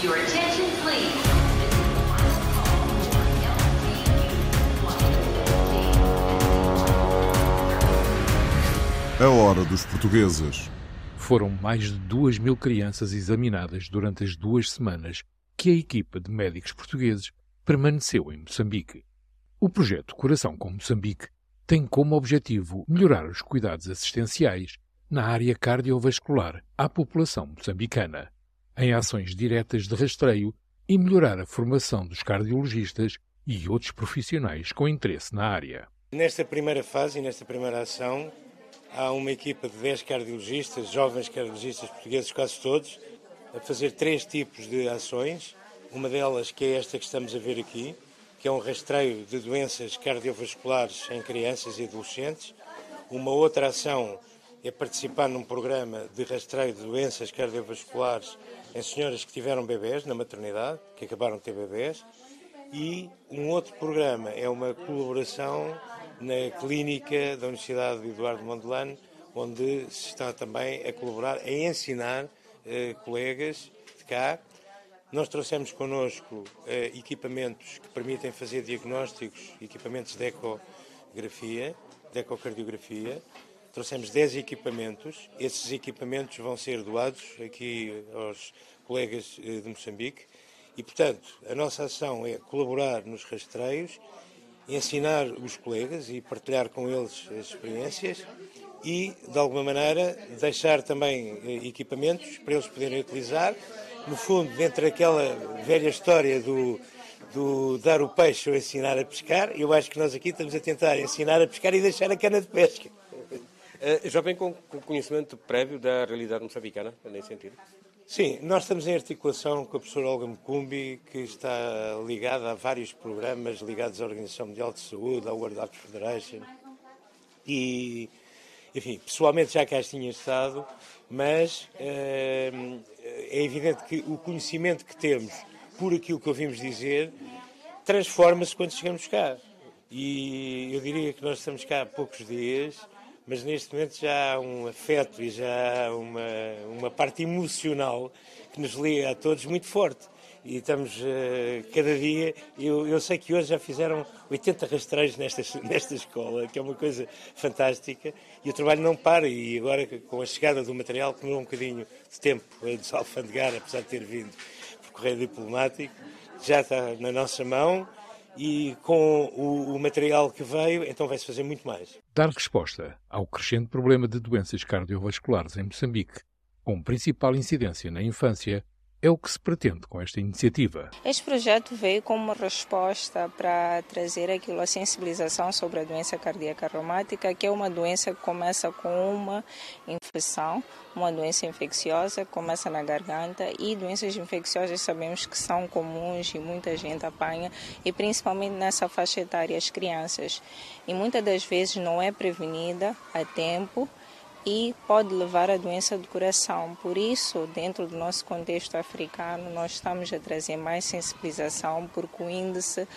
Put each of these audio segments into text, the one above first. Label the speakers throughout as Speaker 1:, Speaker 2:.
Speaker 1: Your attention, please.
Speaker 2: A hora dos portugueses.
Speaker 3: Foram mais de duas mil crianças examinadas durante as duas semanas que a equipa de médicos portugueses permaneceu em Moçambique. O projeto Coração com Moçambique tem como objetivo melhorar os cuidados assistenciais na área cardiovascular à população moçambicana, em ações diretas de rastreio e melhorar a formação dos cardiologistas e outros profissionais com interesse na área.
Speaker 4: Nesta primeira fase e nesta primeira ação, há uma equipa de 10 cardiologistas, jovens cardiologistas portugueses, quase todos, a fazer três tipos de ações. Uma delas que é esta que estamos a ver aqui, que é um rastreio de doenças cardiovasculares em crianças e adolescentes. Uma outra ação é participar num programa de rastreio de doenças cardiovasculares em senhoras que tiveram bebés na maternidade, que acabaram de ter bebés. E um outro programa é uma colaboração na clínica da Universidade de Eduardo Mondlane, onde se está também a colaborar, a ensinar eh, colegas de cá. Nós trouxemos connosco eh, equipamentos que permitem fazer diagnósticos, equipamentos de ecografia, de ecocardiografia. Trouxemos 10 equipamentos. Esses equipamentos vão ser doados aqui aos colegas eh, de Moçambique. E, portanto, a nossa ação é colaborar nos rastreios ensinar os colegas e partilhar com eles as experiências e, de alguma maneira, deixar também eh, equipamentos para eles poderem utilizar. No fundo, dentro daquela velha história do, do dar o peixe ou ensinar a pescar, eu acho que nós aqui estamos a tentar ensinar a pescar e deixar a cana de pesca.
Speaker 5: Uh, já vem com, conhecimento prévio da realidade moçambicana, nesse sentido?
Speaker 4: Sim, nós estamos em articulação com a professora Olga Mecumbi, que está ligada a vários programas ligados à Organização Mundial de Saúde, à World Health Federation. E, enfim, pessoalmente já cá tinha estado, mas é, é evidente que o conhecimento que temos por aquilo que ouvimos dizer transforma-se quando chegamos cá. E eu diria que nós estamos cá há poucos dias mas neste momento já há um afeto e já há uma, uma parte emocional que nos liga a todos muito forte. E estamos uh, cada dia. Eu, eu sei que hoje já fizeram 80 rastreios nesta, nesta escola, que é uma coisa fantástica. E o trabalho não para. E agora, com a chegada do material, que demorou um bocadinho de tempo a desalfandegar, apesar de ter vindo por correio diplomático, já está na nossa mão e com o, o, material que veio, então vai-se fazer muito mais.
Speaker 3: Dar resposta ao crescente problema de doenças cardiovasculares em Moçambique, com principal incidência na infância, é o que se pretende com esta iniciativa.
Speaker 6: Este projeto veio como uma resposta para trazer aquilo a sensibilização sobre a doença cardíaca reumática, que é uma doença que começa com uma infecção, uma doença infecciosa, começa na garganta e doenças infecciosas sabemos que são comuns e muita gente apanha e principalmente nessa faixa etária as crianças. E muitas das vezes não é prevenida a tempo e pode levar à doença do coração. Por isso, dentro do nosso contexto africano, nós estamos a trazer mais sensibilização, porque o índice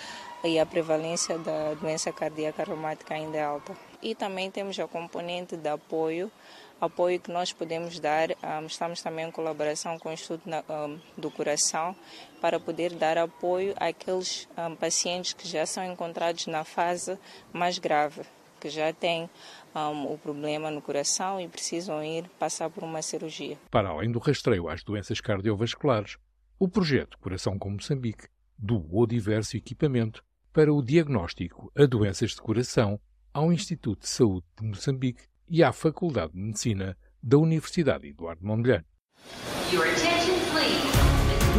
Speaker 6: e a prevalência da doença cardíaca reumática ainda é alta. E também temos a componente de apoio, apoio que nós podemos dar. Um, estamos também em colaboração com o Instituto um, do Coração para poder dar apoio àqueles um, pacientes que já são encontrados na fase mais grave, que já têm um, o problema no coração e precisam ir passar por uma cirurgia.
Speaker 3: Para além do rastreio às doenças cardiovasculares, o projeto Coração com Moçambique doou diverso equipamento para o diagnóstico a doenças de coração ao Instituto de Saúde de Moçambique e à Faculdade de Medicina da Universidade Eduardo Mondlane.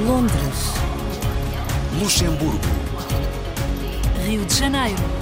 Speaker 7: Londres.
Speaker 2: Luxemburgo.
Speaker 7: Rio de Janeiro.